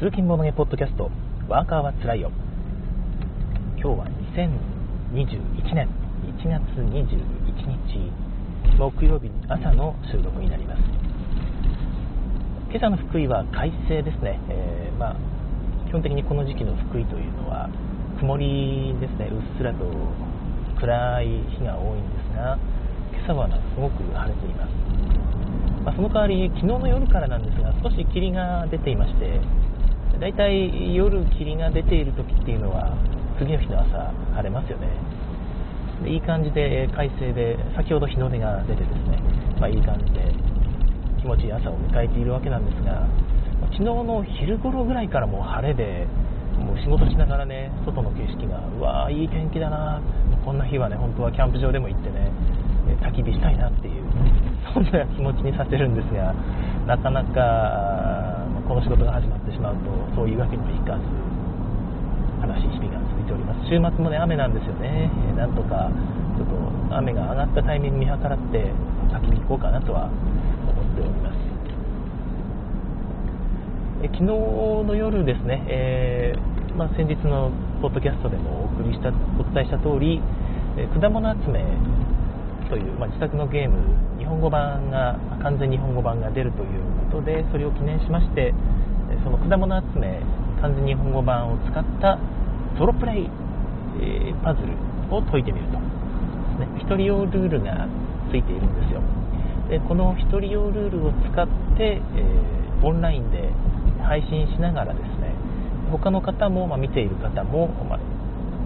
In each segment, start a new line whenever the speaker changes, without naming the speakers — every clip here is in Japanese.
通勤ものげポッドキャストワーカーはつらいよ。今日は2021年1月21日木曜日朝の収録になります。今朝の福井は快晴ですね、えー、まあ、基本的にこの時期の福井というのは曇りですね。うっすらと暗い日が多いんですが今朝はすごく晴れています、まあ、その代わり昨日の夜からなんですが少し霧が出ていましてだいたい夜霧が出ている時っていうのは次の日の朝晴れますよね。でいい感じで快晴で先ほど日の出が出てですね、まあ、いい感じで気持ちいい朝を迎えているわけなんですが昨日の昼頃ぐらいからもう晴れでもう仕事しながらね外の景色がうわーいい天気だなこんな日はね本当はキャンプ場でも行ってね焚き火したいなっていうそんな気持ちにさせるんですがなかなかこの仕事が始まってしまうとそういうわけにもいかず悲しい日々が続いております。週末もね雨なんですよね、えなんとかちょっと雨が上がったタイミング見計らって先に行こうかなとは思っております。え昨日の夜ですね、えー、まあ、先日のポッドキャストでもお送りしたお伝えした通り、え果物集めという、まあ、自作のゲーム日本語版が完全日本語版が出るということでそれを記念しましてその果物集め完全日本語版を使ったソロプレイ、えー、パズルを解いてみると。ですね。1人用ルールがついているんですよ。でこの1人用ルールを使って、えー、オンラインで配信しながらですね他の方も、まあ、見ている方も、まあ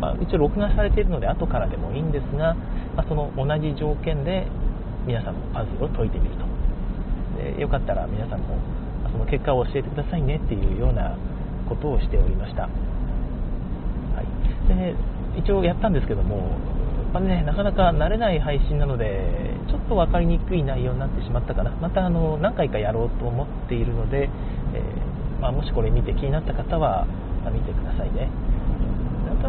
まあ、一応録画されているので後からでもいいんですが、まあ、その同じ条件で皆さんもパズルを解いてみると。でよかったら皆さんもその結果を教えてくださいねっていうようなことをしておりました、はい、で一応やったんですけども、まあね、なかなか慣れない配信なのでちょっと分かりにくい内容になってしまったかな。またあの何回かやろうと思っているので、えー、まあ、もしこれ見て気になった方は見てくださいね。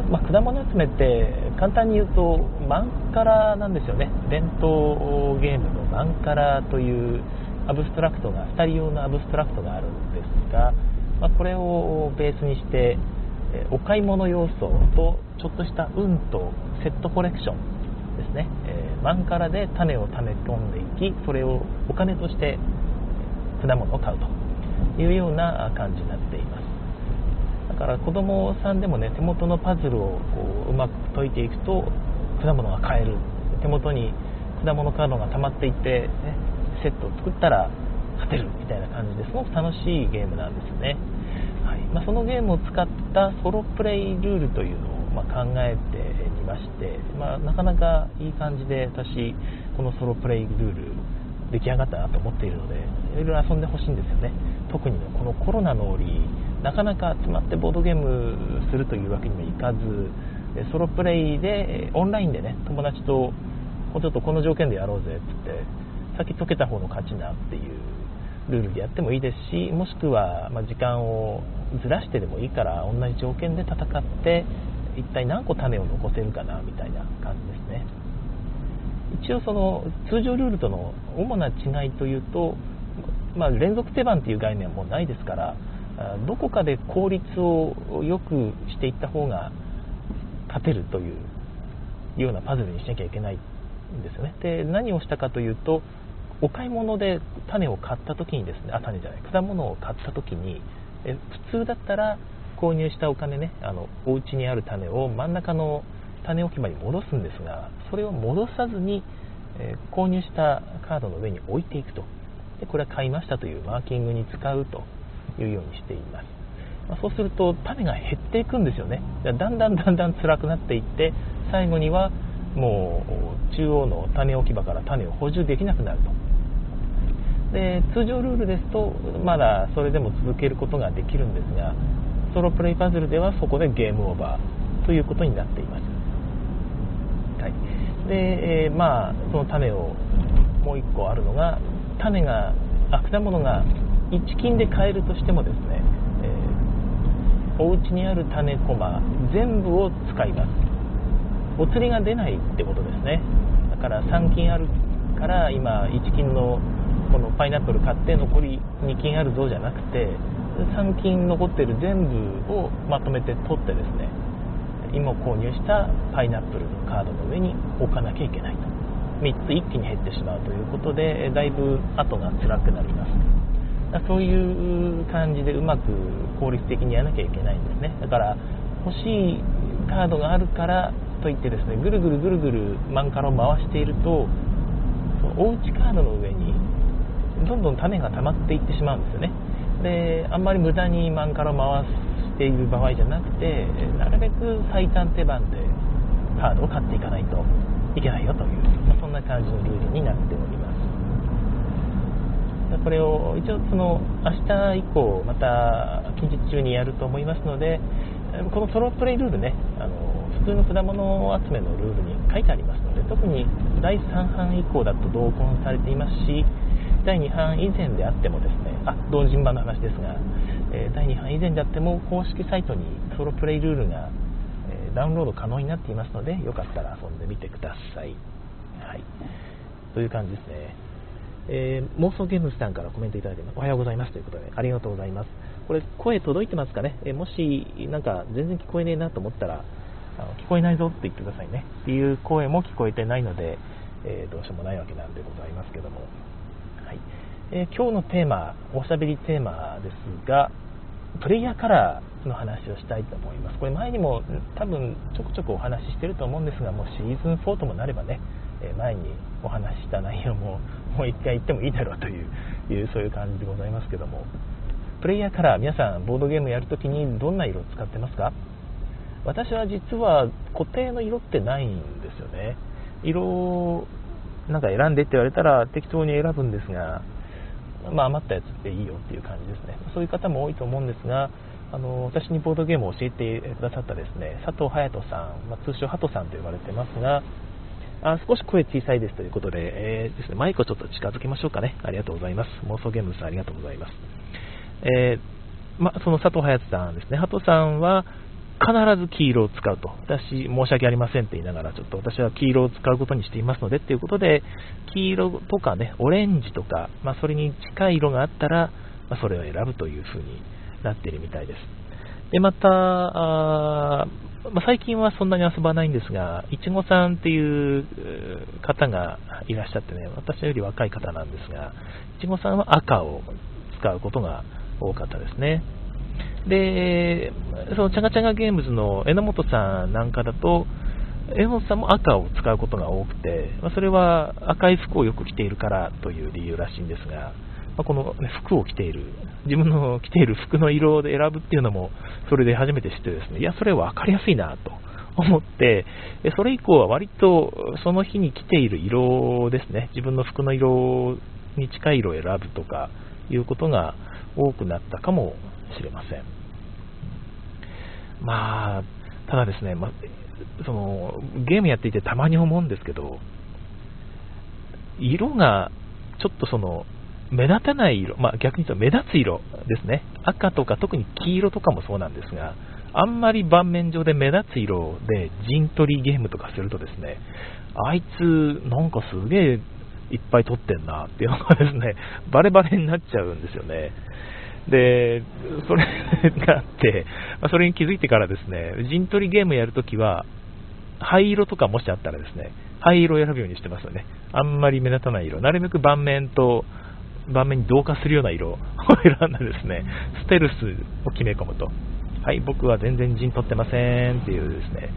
まあ、果物集めって簡単に言うとマンカラなんですよね。伝統ゲームのマンカラというアブストラクトが2人用のアブストラクトがあるんですが、まあ、これをベースにしてお買い物要素とちょっとした運とセットコレクションですね、えー、マンカラで種を溜め込んでいきそれをお金として果物を買うというような感じになっています。だから子供さんでもね手元のパズルをこううまく解いていくと果物が買える。手元に果物カードが溜まっていって、ね、セットを作ったら勝てるみたいな感じですごく楽しいゲームなんですよね、はい。まあ、そのゲームを使ったソロプレイルールというのをま考えてみまして、まあ、なかなかいい感じで私このソロプレイルール出来上がったなと思っているのでいろいろ遊んでほしいんですよね。特に、このコロナの折なかなか集まってボードゲームするというわけにもいかずソロプレイでオンラインでね友達とちょっとこの条件でやろうぜって言って先解けた方の勝ちなっていうルールでやってもいいですしもしくは、ま時間をずらしてでもいいから同じ条件で戦って一体何個種を残せるかなみたいな感じですね。一応その通常ルールとの主な違いというと、まあ、連続手番っていう概念はもうないですからどこかで効率を良くしていった方が勝てるというようなパズルにしなきゃいけないんですよね。で何をしたかというとお買い物で種を買った時にですねあ種じゃない果物を買った時にえ普通だったら購入したお金ねあのお家にある種を真ん中の種置き場に戻すんですがそれを戻さずに、え購入したカードの上に置いていくと。でこれは買いましたというマーキングに使うと。いうようにしています、ま、そうすると種が減っていくんですよね。だんだんだんだん辛くなっていって最後にはもう中央の種置き場から種を補充できなくなると。で通常ルールですとまだそれでも続けることができるんですがソロプレイパズルではそこでゲームオーバーということになっています、はい、で、えー、まあその種をもう1個あるのが種があ果物が1金で買えるとしてもですね、えー、お家にある種駒全部を使います。お釣りが出ないってことですね。だから3金あるから今1金のこのパイナップル買って残り2金あるぞじゃなくて3金残ってる全部をまとめて取ってですね今購入したパイナップルのカードの上に置かなきゃいけないと。3つ一気に減ってしまうということでだいぶ後が辛くなります。そういう感じでうまく効率的にやらなきゃいけないんですね。だから欲しいカードがあるからといってですねぐるぐるぐるぐるマンカラを回しているとおうちカードの上にどんどん種が溜まっていってしまうんですよね。であんまり無駄にマンカラを回している場合じゃなくてなるべく最短手番でカードを買っていかないといけないよという、まあ、そんな感じのルールになっております。これを一応その明日以降また近日中にやると思いますのでこのソロプレイルールねあの普通の果物集めのルールに書いてありますので特に第3版以降だと同梱されていますし第2版以前であってもですねあ同人版の話ですが、え第2版以前であっても公式サイトにソロプレイルールが、えダウンロード可能になっていますのでよかったら遊んでみてください、はい、という感じですね。えー、妄想ゲームズさんからコメントいただいておはようございますということでありがとうございます。これ声届いてますかね、えー、もしなんか全然聞こえねえなと思ったらあの聞こえないぞって言ってくださいね。っていう声も聞こえてないので、えー、どうしようもないわけなんでございますけども、はい。え今日のテーマおしゃべりテーマですがプレイヤーカラーの話をしたいと思います。これ前にも多分ちょくちょくお話ししてると思うんですがもうシーズン4ともなればね前にお話しした内容も もう一回言ってもいいだろうというそういう感じでございますけども。プレイヤーカラー皆さんボードゲームやるときにどんな色を使ってますか？私は実は固定の色ってないんですよね。色なんか選んでって言われたら適当に選ぶんですが、まあ、余ったやつっていいよっていう感じですね。そういう方も多いと思うんですがあの私にボードゲームを教えてくださったですね佐藤隼人さん、まあ、通称ハトさんと呼ばれてますがあ少し声小さいですということで、えー、ですね、マイクをちょっと近づけましょうかね。ありがとうございます。妄想ゲームさんありがとうございます。えー、ま、その佐藤隼さんですね、鳩さんは必ず黄色を使うと。私、申し訳ありませんって言いながら、ちょっと私は黄色を使うことにしていますのでっていうことで、黄色とかね、オレンジとか、まあ、それに近い色があったら、まあ、それを選ぶという風になっているみたいです。で、また、まあ、最近はそんなに遊ばないんですが、いちごさんっていう方がいらっしゃってね、私より若い方なんですが、いちごさんは赤を使うことが多かったですね。で、そのチャガチャガゲームズの榎本さんなんかだと、榎本さんも赤を使うことが多くて、まあ、それは赤い服をよく着ているからという理由らしいんですが、まあ、この、服を着ている、自分の着ている服の色で選ぶっていうのも、それで初めて知ってですね、いや、それ分かりやすいなと思って、それ以降は割とその日に着ている色ですね、自分の服の色に近い色を選ぶとかいうことが多くなったかもしれません。まあ、ただですね、まそのゲームやっていてたまに思うんですけど、色がちょっとその目立たない色、まあ、逆に言うと目立つ色ですね、赤とか特に黄色とかもそうなんですが、あんまり盤面上で目立つ色で陣取りゲームとかするとですね、あいつ、なんかすげえいっぱい取ってんなっていうのがですね、バレバレになっちゃうんですよね。で、それがあって、まそれに気づいてからですね、陣取りゲームやるときは、灰色とかもしあったらですね、灰色を選ぶようにしてますよね。あんまり目立たない色。なるべく盤面と盤面に同化するような色 を選んだですね、ステルスを決め込むと。はい、僕は全然陣取ってませんっていうですね、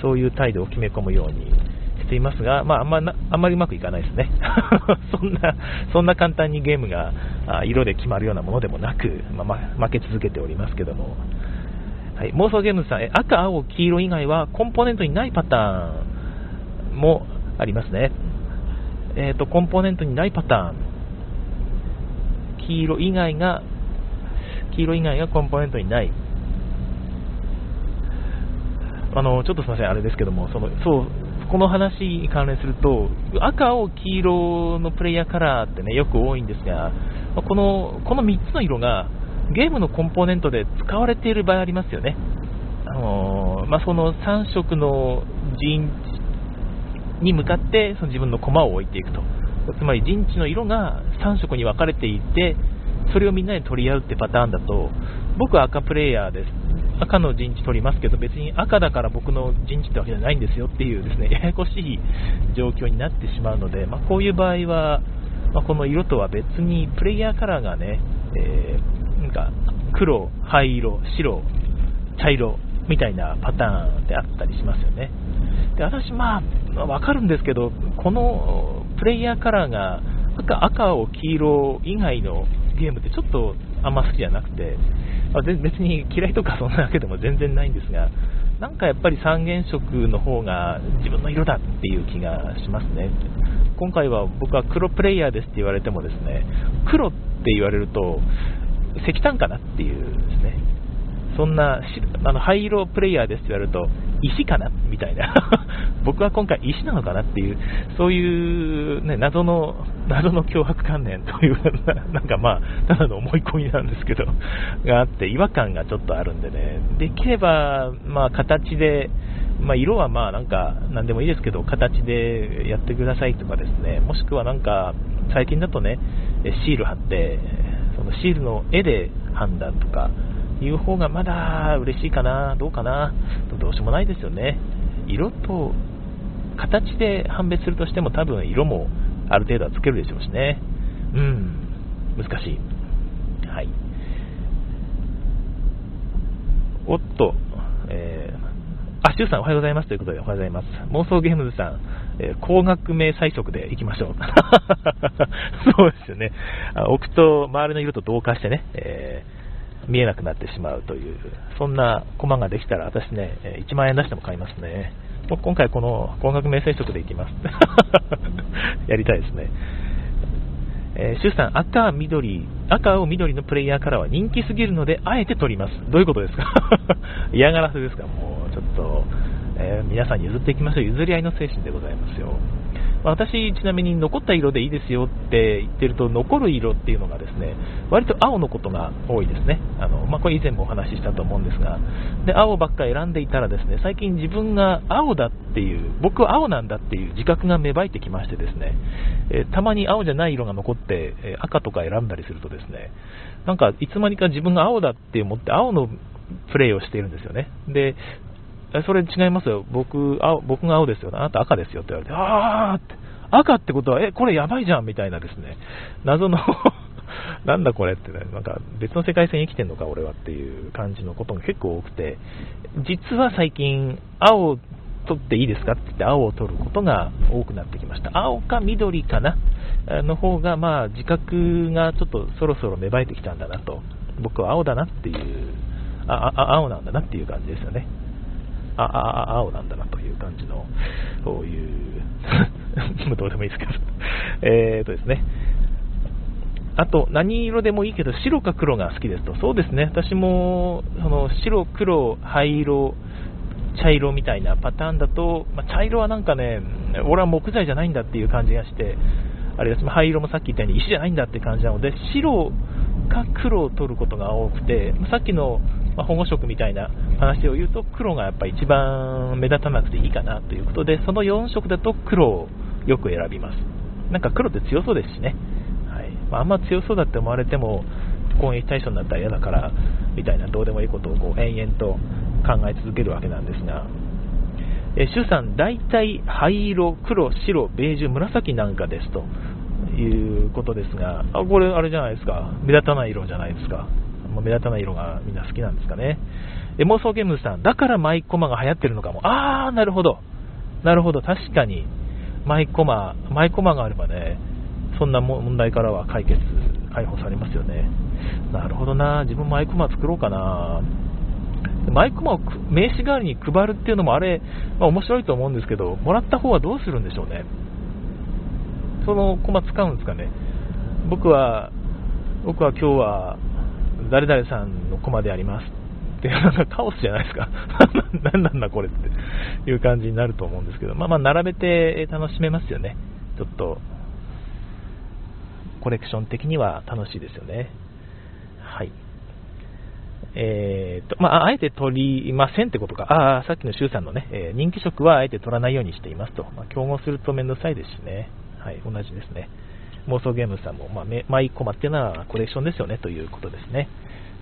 そういう態度を決め込むようにしていますが、まあ、あんまあんまりうまくいかないですね。そんな、そんな簡単にゲームが色で決まるようなものでもなく、まあ、負け続けておりますけども。はい、妄想ゲームさん、赤、青、黄色以外はコンポーネントにないパターンもありますね。えっ、ー、と、コンポーネントにないパターン。黄色以外が、黄色以外がコンポーネントにない。あの、ちょっとすみません、あれですけども、その、そう、この話に関連すると、赤、青、黄色のプレイヤーカラーってね、よく多いんですが、この、この3つの色が、ゲームのコンポーネントで使われている場合ありますよね。あのまあ、その3色の陣に向かってその自分の駒を置いていくと。つまり陣地の色が3色に分かれていて、それをみんなで取り合うってパターンだと、僕は赤プレイヤーです。赤の陣地取りますけど、別に赤だから僕の陣地ってわけじゃないんですよっていうですね、ややこしい状況になってしまうので、まあ、こういう場合は、まあ、この色とは別にプレイヤーカラーがね、えー、なんか黒、灰色、白、茶色みたいなパターンであったりしますよね。で私、まあ、わかるんですけど、このプレイヤーカラーが赤赤を黄色以外のゲームってちょっとあんま好きじゃなくて、まあ、別に嫌いとかそんなわけでも全然ないんですが、なんかやっぱり三原色の方が自分の色だっていう気がしますね。今回は僕は黒プレイヤーですって言われてもですね、黒って言われると石炭かなっていうですね、そんなあの灰色プレイヤーですって言われると石かなみたいな。僕は今回石なのかなっていうそういう、ね、謎の謎の脅迫観念というなんかまあただの思い込みなんですけどがあって違和感がちょっとあるんでね。できればまあ形でまあ、色はまあなんか何でもいいですけど形でやってくださいとかですね。もしくはなんか最近だとねシール貼ってそのシールの絵で判断とかいう方がまだ嬉しいかな、どうかな、どうしようもないですよね。色と形で判別するとしても多分色もある程度はつけるでしょうしね。うん、難しい。はい。おっと、えー、あ、シュウさんおはようございますということでおはようございます。妄想ゲームズさん、えー、高額名最速でいきましょう。そうですよね。置くと周りの色と同化してね、えー見えなくなってしまうという、そんなコマができたら私ね、1万円出しても買いますね。もう今回この高額名声色でいきます。やりたいですね。えー、シュさん、赤、緑、赤を緑のプレイヤーからは人気すぎるので、あえて取ります。どういうことですか？嫌がらせですか？もう、ちょっと、えー、皆さんに譲っていきましょう。譲り合いの精神でございますよ。私、ちなみに残った色でいいですよって言ってると、残る色っていうのがですね、割と青のことが多いですね。あのまあ、これ以前もお話ししたと思うんですが、で青ばっか選んでいたらですね、最近自分が青だっていう、僕は青なんだっていう自覚が芽生えてきましてですね、えたまに青じゃない色が残って、え赤とか選んだりするとですね、なんかいつまにか自分が青だって思って青のプレイをしているんですよね。で、えそれ違いますよ。僕、青僕が青ですよ。あなた赤ですよって言われて、あーって、赤ってことは、え、これやばいじゃんみたいなですね、謎の なんだこれってね、なんか別の世界線生きてんのか俺はっていう感じのことが結構多くて、実は最近、青を取っていいですかって言って青を取ることが多くなってきました。青か緑かなの方が、まあ自覚がちょっとそろそろ芽生えてきたんだなと。僕は青だなっていう、あ、あ青なんだなっていう感じですよね。あ、あ、青なんだなという感じの、そういうどうでもいいですけどえーとですね。あと、何色でもいいけど、白か黒が好きですと。そうですね。私も、その、白、黒、灰色、茶色みたいなパターンだと、まあ、茶色はなんかね、俺は木材じゃないんだっていう感じがして、あれです、灰色もさっき言ったように石じゃないんだって感じなので、白か黒を取ることが多くて、さっきのまあ、保護色みたいな話を言うと黒がやっぱ一番目立たなくていいかなということでその4色だと黒をよく選びます。なんか黒って強そうですしね、はい。まあ、あんま強そうだって思われても攻撃対象になったら嫌だからみたいなどうでもいいことをこう延々と考え続けるわけなんですが。えシュさん、大体灰色、黒、白、ベージュ、紫なんかですということですが、あこれ、あれじゃないですか、目立たない色じゃないですか、目立たない色がみんな好きなんですかね。エモーソーゲームズさん、だからマイコマが流行ってるのかも。あー、なるほど。なるほど、確かに、マイコマ、マイコマがあればね、そんな問題からは解決、解放されますよね。なるほどな、自分マイコマ作ろうかな。マイコマを名刺代わりに配るっていうのもあれ、まあ、面白いと思うんですけど、もらった方はどうするんでしょうね。そのコマ使うんですかね。僕は、僕は今日は誰々さんのコマでありますって、なんかカオスじゃないですか。何なんだこれっていう感じになると思うんですけど、まあまあ並べて楽しめますよね。ちょっと、コレクション的には楽しいですよね。はい。えーと、まあ、あえて取りませんってことか。ああ、さっきの周さんのね、えー、人気色はあえて取らないようにしていますと。まあ、競合すると面倒くさいですしね。はい、同じですね。妄想ゲームさんも、まあ、マイコマっていうのはコレクションですよねということですね。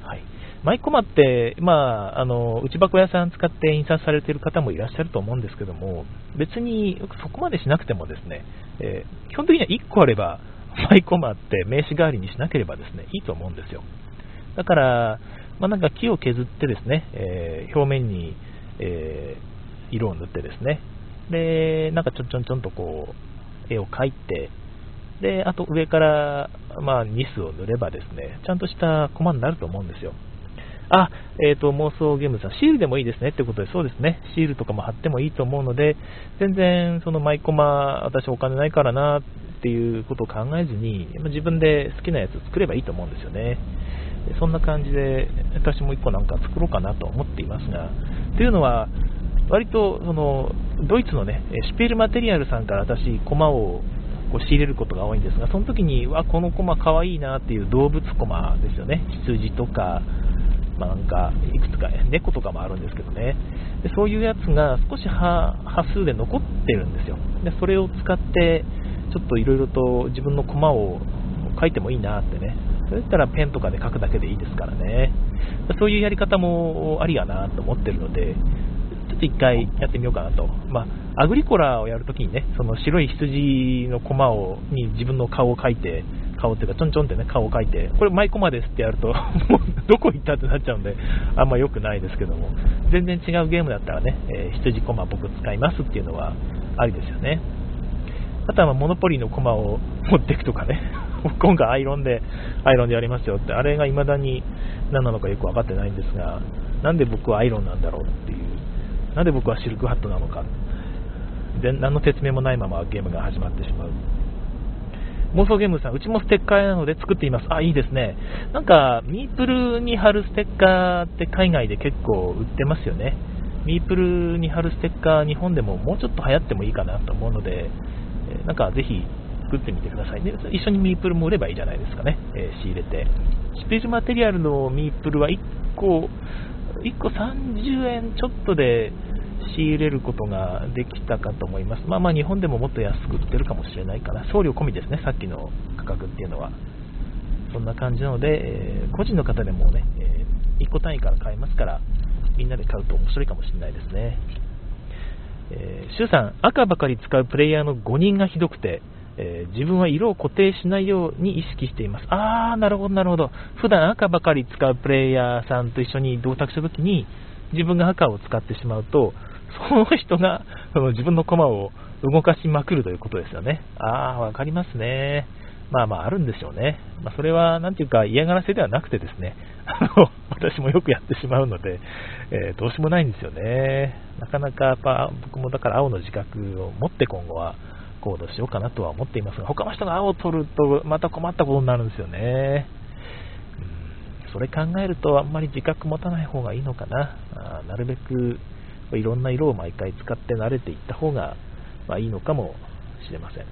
はい。マイコマって、まあ、あの、内箱屋さん使って印刷されている方もいらっしゃると思うんですけども、別にそこまでしなくてもですね、えー、基本的には1個あれば、マイコマって名刺代わりにしなければですね、いいと思うんですよ。だから、まあ、なんか木を削ってですね、えー、表面に、えー、色を塗ってですね、で、なんかちょんちょんちょんとこう、絵を描いて、で、あと上から、まあ、ニスを塗ればですね、ちゃんとしたコマになると思うんですよ。あ、えっ、ー、と、妄想ゲームさん、シールでもいいですねってことで、そうですね、シールとかも貼ってもいいと思うので、全然、そのマイコマ、私お金ないからなっていうことを考えずに、自分で好きなやつ作ればいいと思うんですよね。そんな感じで、私も1個なんか作ろうかなと思っていますが、というのは、割とそのドイツのね、シュピールマテリアルさんから私、コマをこう仕入れることが多いんですが、その時に、わ、このコマかわいいなっていう動物コマですよね。羊とか、まあ、なんか、いくつか、猫とかもあるんですけどね。でそういうやつが少し波数で残ってるんですよ。でそれを使って、ちょっといろいろと自分のコマを書いてもいいなってね。それだったらペンとかで書くだけでいいですからね。そういうやり方もありやなと思ってるので、と一回やってみようかなと。まあ、アグリコラをやるときにね、その白い羊のコマをに自分の顔を描いて、顔っていうか、ちょんちょんってね、顔を描いて、これマイコマですってやると、もうどこ行ったってなっちゃうんで、あんま良くないですけども、全然違うゲームだったらね、えー、羊コマ僕使いますっていうのはありですよね。あとはモノポリのコマを持っていくとかね、今回アイロンで、アイロンでやりますよって、あれが未だに何なのかよく分かってないんですが、なんで僕はアイロンなんだろうっていう。なんで僕はシルクハットなのか。で何の説明もないままゲームが始まってしまう。妄想ゲームさん、うちもステッカーなので作っています。あ、いいですね。なんか、ミープルに貼るステッカーって海外で結構売ってますよね。ミープルに貼るステッカー、日本でももうちょっと流行ってもいいかなと思うので、なんかぜひ作ってみてくださいね。一緒にミープルも売ればいいじゃないですかね。えー、仕入れて。スペースマテリアルのミープルは1個1個30円ちょっとで仕入れることができたかと思います。まあまあ日本でももっと安く売ってるかもしれないかな。送料込みですね、さっきの価格っていうのは。そんな感じなので、えー、個人の方でもね、えー、1個単位から買えますから、みんなで買うと面白いかもしれないですね。えー、シュウさん、赤ばかり使うプレイヤーの5人がひどくて、えー、自分は色を固定しないように意識しています。あー、なるほど、なるほど。普段赤ばかり使うプレイヤーさんと一緒に同卓したときに、自分が赤を使ってしまうと、その人がその自分の駒を動かしまくるということですよね。あー、わかりますね。まあまああるんでしょうね。まあ、それは、なんていうか嫌がらせではなくてですね、あの、私もよくやってしまうので、えー、どうしようもないんですよね。なかなかやっぱ僕もだから青の自覚を持って今後は、行動しようかなとは思っていますが、他の人が青を取るとまた困ったことになるんですよね。うん、それ考えるとあんまり自覚持たない方がいいのかな。あなるべくいろんな色を毎回使って慣れていった方が、まあ、いいのかもしれません。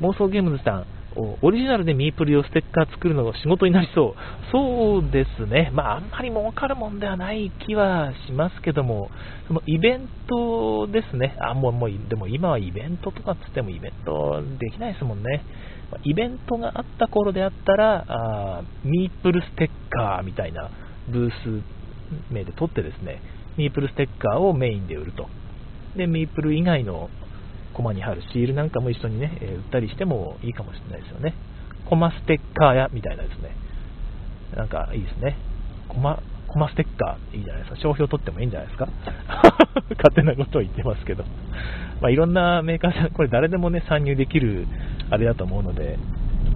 妄想ゲームズさん、オリジナルでミープル用ステッカー作るのが仕事になりそう。そうですね。まあ、あんまり儲かるもんではない気はしますけども、そのイベントですね。あ、もう、もう、でも今はイベントとかつってもイベントできないですもんね。イベントがあった頃であったら、あミープルステッカーみたいなブース名で取ってですね、ミープルステッカーをメインで売ると。で、ミープル以外のコマに貼るシールなんかも一緒にね、え売ったりしてもいいかもしれないですよね。コマステッカーやみたいなですね。なんかいいですね。コマ、コマステッカーいいじゃないですか。商標取ってもいいんじゃないですか。勝手なことを言ってますけど。まあ、いろんなメーカーさん、これ誰でもね、参入できるあれだと思うので、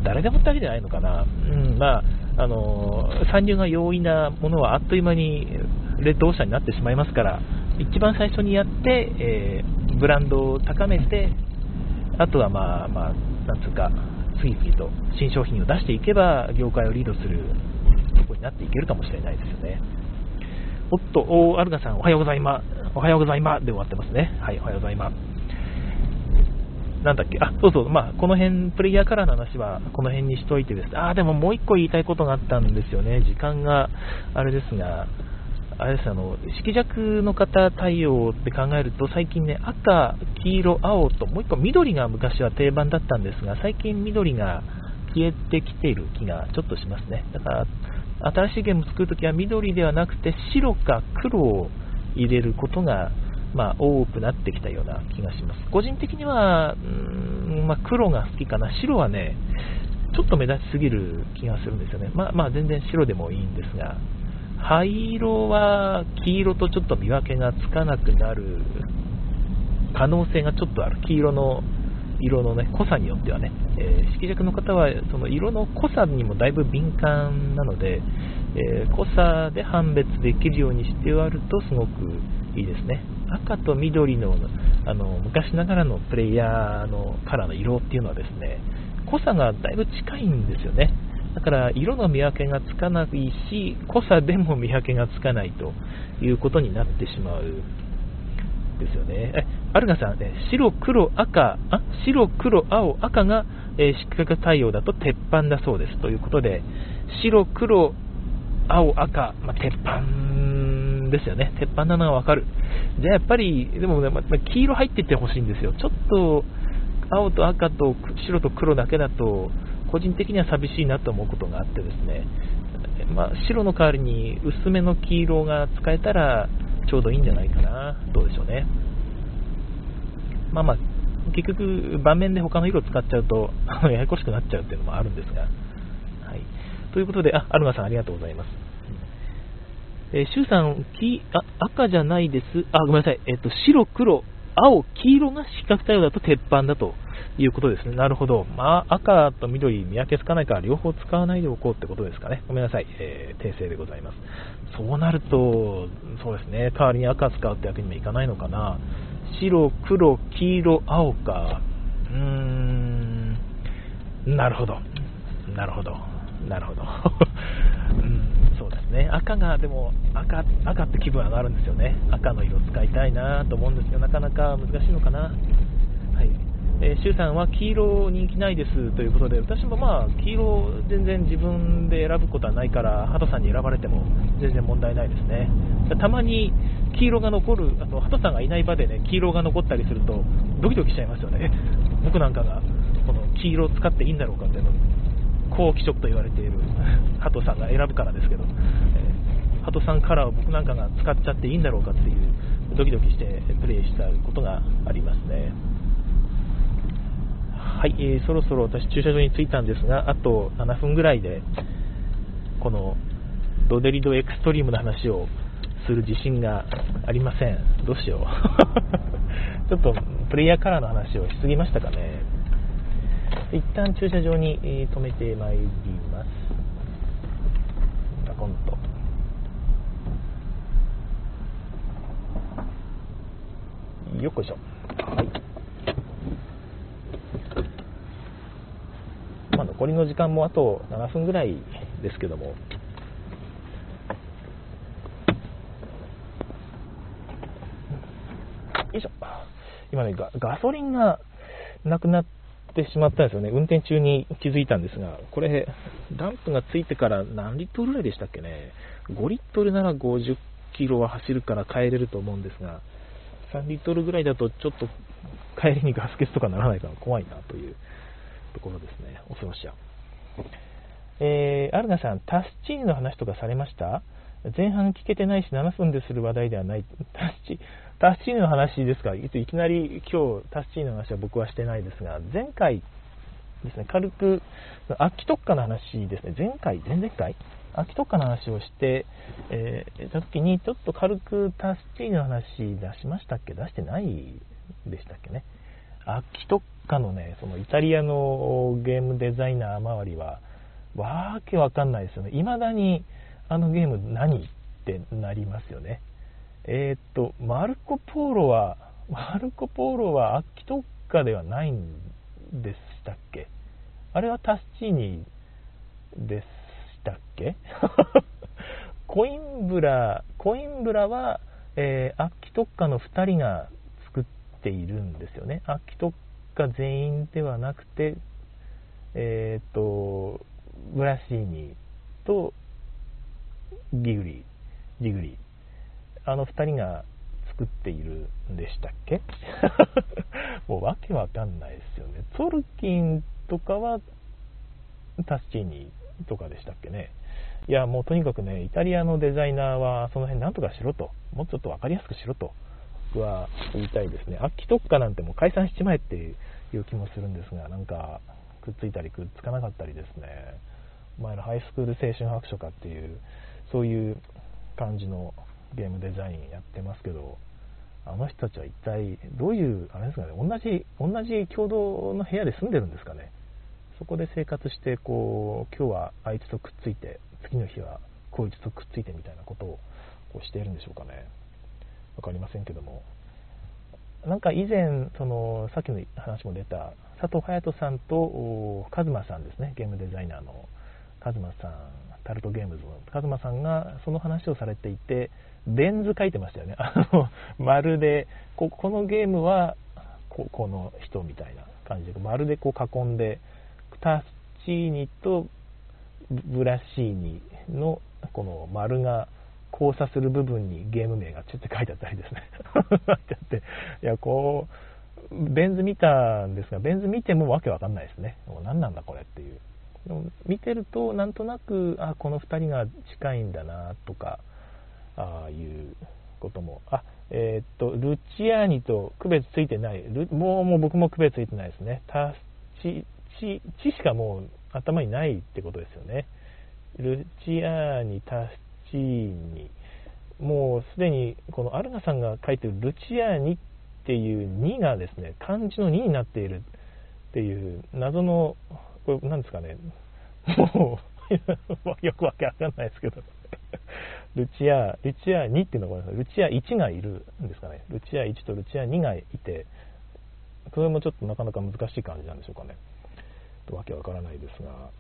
誰でもってわけじゃないのかな。うん、まあ、あのー、参入が容易なものはあっという間にレッドオーシャンになってしまいますから、一番最初にやって、えー、ブランドを高めて、あとはまあ、まあ、なんつうか、次々と新商品を出していけば、業界をリードするとこになっていけるかもしれないですよね。おっと、おアルガさん、おはようございます。おはようございます。で終わってますね。はい、おはようございます。なんだっけ、あ、そうそう、まあ、この辺、プレイヤーカラーの話はこの辺にしといてです。あ、でももう一個言いたいことがあったんですよね。時間があれですが、あれですあの色弱の方対応って考えると最近ね赤、黄色、青ともう1個緑が昔は定番だったんですが最近緑が消えてきている気がちょっとしますね。だから、新しいゲームを作るときは緑ではなくて白か黒を入れることが、まあ、多くなってきたような気がします。個人的には、うーんまあ、黒が好きかな。白はね、ちょっと目立ちすぎる気がするんですよね。まあ、まあ、全然白でもいいんですが、灰色は黄色とちょっと見分けがつかなくなる可能性がちょっとある。黄色の色の、ね、濃さによってはね、えー、色弱の方はその色の濃さにもだいぶ敏感なので、えー、濃さで判別できるようにしてあるとすごくいいですね。赤と緑のあの昔ながらのプレイヤーのカラーの色っていうのはですね、濃さがだいぶ近いんですよね。だから色の見分けがつかないし、濃さでも見分けがつかないということになってしまうですよね。え、アルガさん、ね、白、黒、赤、あ、白、黒、青、赤が、えー、失格対応だと鉄板だそうです。ということで、白、黒、青、赤、まあ、鉄板ですよね。鉄板なのがわかる。じゃあやっぱり、でもね、まあ、黄色入ってってほしいんですよ。ちょっと、青と赤と白と黒だけだと、個人的には寂しいなと思うことがあってですね、まあ、白の代わりに薄めの黄色が使えたら、ちょうどいいんじゃないかな。どうでしょうね。まあまあ、結局、盤面で他の色を使っちゃうと、ややこしくなっちゃうっていうのもあるんですが。はい。ということで、あ、アルマさんありがとうございます。えー、シュウさん、きあ赤じゃないです。あ、ごめんなさい。えっ、と、白、黒、青、黄色が四角対応だと鉄板だということですね。なるほど。まあ、赤と緑見分けつかないから両方使わないでおこうってことですかね。ごめんなさい。えー、訂正でございます。そうなると、そうですね。代わりに赤使うってわけにもいかないのかな。白、黒、黄色、青か。うーん。なるほど。なるほど。なるほど。うんそうですね。赤が、でも赤、赤って気分上がるんですよね。赤の色使いたいなと思うんですけど、なかなか難しいのかな。えー、シュウさんは黄色人気ないですということで、私もまあ、黄色全然自分で選ぶことはないから、ハトさんに選ばれても全然問題ないですね。たまに黄色が残る、あとハトさんがいない場でね、黄色が残ったりすると、ドキドキしちゃいますよね。僕なんかがこの黄色を使っていいんだろうかっていうの好気色と言われているハトさんが選ぶからですけど、えー、ハトさんカラーを僕なんかが使っちゃっていいんだろうかっていうドキドキしてプレイしたことがありますね。はい、えー、そろそろ私駐車場に着いたんですが、あと7分ぐらいで、このドデリドエクストリームの話をする自信がありません。どうしよう。ちょっとプレイヤーカラーの話をしすぎましたかね。一旦駐車場に止めてまいります。コンと。よっこいしょ。はい。まあ、残りの時間もあと7分ぐらいですけども、よいしょ。今ね、ガソリンがなくなってしまったんですよね。運転中に気づいたんですが、これ、ランプがついてから何リットルぐらいでしたっけね。5リットルなら50キロは走るから帰れると思うんですが、3リットルぐらいだとちょっと帰りにガス欠とかならないから怖いなというところですね。恐ろしや。えー、アルナさん、タスチーニの話とかされました？前半聞けてないし7分でする話題ではない。タスチタッチーニの話ですか？いきなり今日タッチーニの話は僕はしてないですが、前回ですね、軽く、秋特化の話ですね、前回、前々回？秋特化の話をして、えー、た時にちょっと軽くタッチーニの話出しましたっけ？出してないでしたっけね。秋特化のね、そのイタリアのゲームデザイナー周りは、わけわかんないですよね。未だにあのゲーム何ってなりますよね。えー、っと、マルコ・ポーロは、マルコ・ポーロは秋特化ではないんでしたっけ？あれはタスチーニでしたっけ？コインブラ、コインブラは、えー、秋特化の2人が作っているんですよね。秋特化全員ではなくて、えっ、と、ブラシーニとギグリ、ジグリあの2人が作っているんでしたっけ？もうわけわかんないですよね。ツォルキンとかはタスチーニとかでしたっけね？いや、もうとにかくね、イタリアのデザイナーはその辺なんとかしろと、もうちょっと分かりやすくしろと、僕は言いたいですね。秋特化なんてもう解散しちまえっていう気もするんですが、なんか、くっついたりくっつかなかったりですね、前らハイスクール青春白書かっていう、そういう感じのゲームデザインやってますけど、あの人たちは一体どういう、あれですかね、同じ、同じ共同の部屋で住んでるんですかね。そこで生活して、こう、今日はあいつとくっついて、次の日はこいつとくっついてみたいなことをこうしているんでしょうかね。分かりませんけども。なんか以前、そのさっきの話も出た佐藤隼人さんとカズマさんですね、ゲームデザイナーのカズマさん、タルトゲームズのカズマさんがその話をされていて、レンズ書いてましたよね。あの、まるで、ここのゲームはここの人みたいな感じで、まるでこう囲んで、タスチーニとブラッシーニのこの丸が交差する部分にゲーム名がちょっと書いてあったりですね。書いてって、いや、こう、ベン図見たんですが、ベン図見てもわけわかんないですね。もう何なんだこれっていう。でも見てると、なんとなく、あ、この2人が近いんだなとか、ああいうことも、あ、えー、っと、ルチアーニと区別ついてない、もうもう僕も区別ついてないですね。タチ、チ、チしかもう頭にないってことですよね。ルチアーニ、タスチーニ。もうすでにこのアルナさんが書いてるルチアーニっていう2がですね、漢字の2になっているっていう謎の、これ何ですかね、もう よくわけわかんないですけど、ルチア、ルチア2っていうのがルチア1がいるんですかね。ルチア1とルチア2がいて、それもちょっとなかなか難しい感じなんでしょうかね。とわけわからないですが、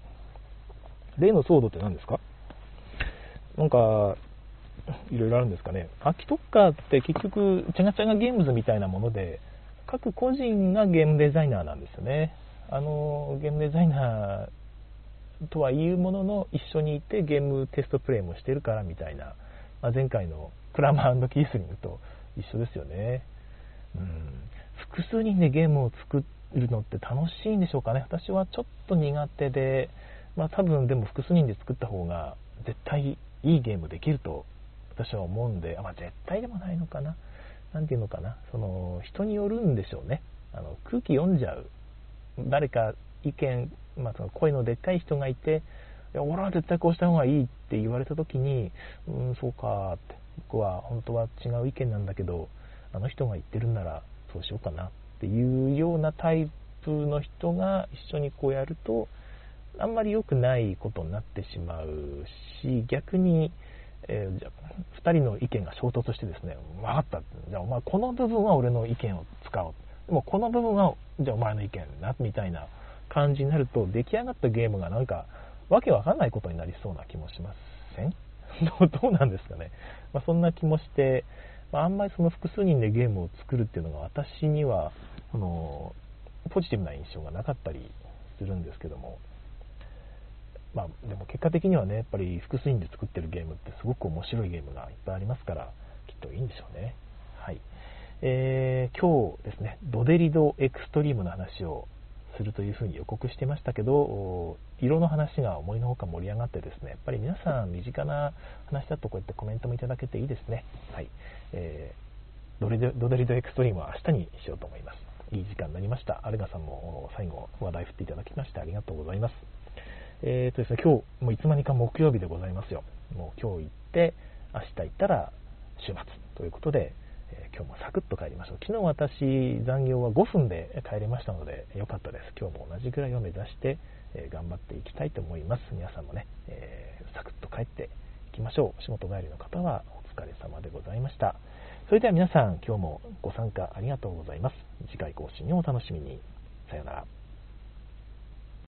例の騒動って何ですか？なんか、いろいろあるんですかね。秋特化って結局、チャガチャガゲームズみたいなもので、各個人がゲームデザイナーなんですよね。あの、ゲームデザイナーとは言うものの、一緒にいてゲームテストプレイもしてるからみたいな、まあ、前回のクラマーキースリングと一緒ですよね。うん、複数人でゲームを作るのって楽しいんでしょうかね。私はちょっと苦手で、まあ多分でも複数人で作った方が絶対いいゲームできると私は思うんで、まあ、絶対でもないのかな。なんていうのかな。その人によるんでしょうね。あの空気読んじゃう。誰か意見、まあ、その声のでっかい人がいて、いや俺は絶対こうした方がいいって言われた時に、うん、そうかって、僕は本当は違う意見なんだけど、あの人が言ってるんならそうしようかなっていうようなタイプの人が一緒にこうやると、あんまり良くないことになってしまうし、逆に、えー、じゃ2人の意見が衝突してですね、分かった。じゃあお前この部分は俺の意見を使おう。でもこの部分は、じゃあお前の意見な、みたいな感じになると、出来上がったゲームがなんか、わけわかんないことになりそうな気もしません？どうなんですかね？まあ、そんな気もして、まあ、あんまりその複数人でゲームを作るっていうのが私には、あの、ポジティブな印象がなかったりするんですけども、まあ、でも結果的にはね、やっぱり複数人で作ってるゲームってすごく面白いゲームがいっぱいありますから、きっといいんでしょうね。はい。えー、今日ですね、ドデリドエクストリームの話をするというふうに予告してましたけど、色の話が思いのほか盛り上がってですね、やっぱり皆さん身近な話だとこうやってコメントもいただけていいですね。はい。えー、ドデリドエクストリームは明日にしようと思います。いい時間になりました。アルガさんも最後話題振っていただきましてありがとうございます。えーとですね、今日、もういつまにか木曜日でございますよ。もう今日行って、明日行ったら週末ということで、えー、今日もサクッと帰りましょう。昨日私、残業は5分で帰れましたので、良かったです。今日も同じぐらいを目指して、えー、頑張っていきたいと思います。皆さんもね、えー、サクッと帰っていきましょう。仕事帰りの方はお疲れ様でございました。それでは皆さん、今日もご参加ありがとうございます。次回更新をお楽しみに。さようなら。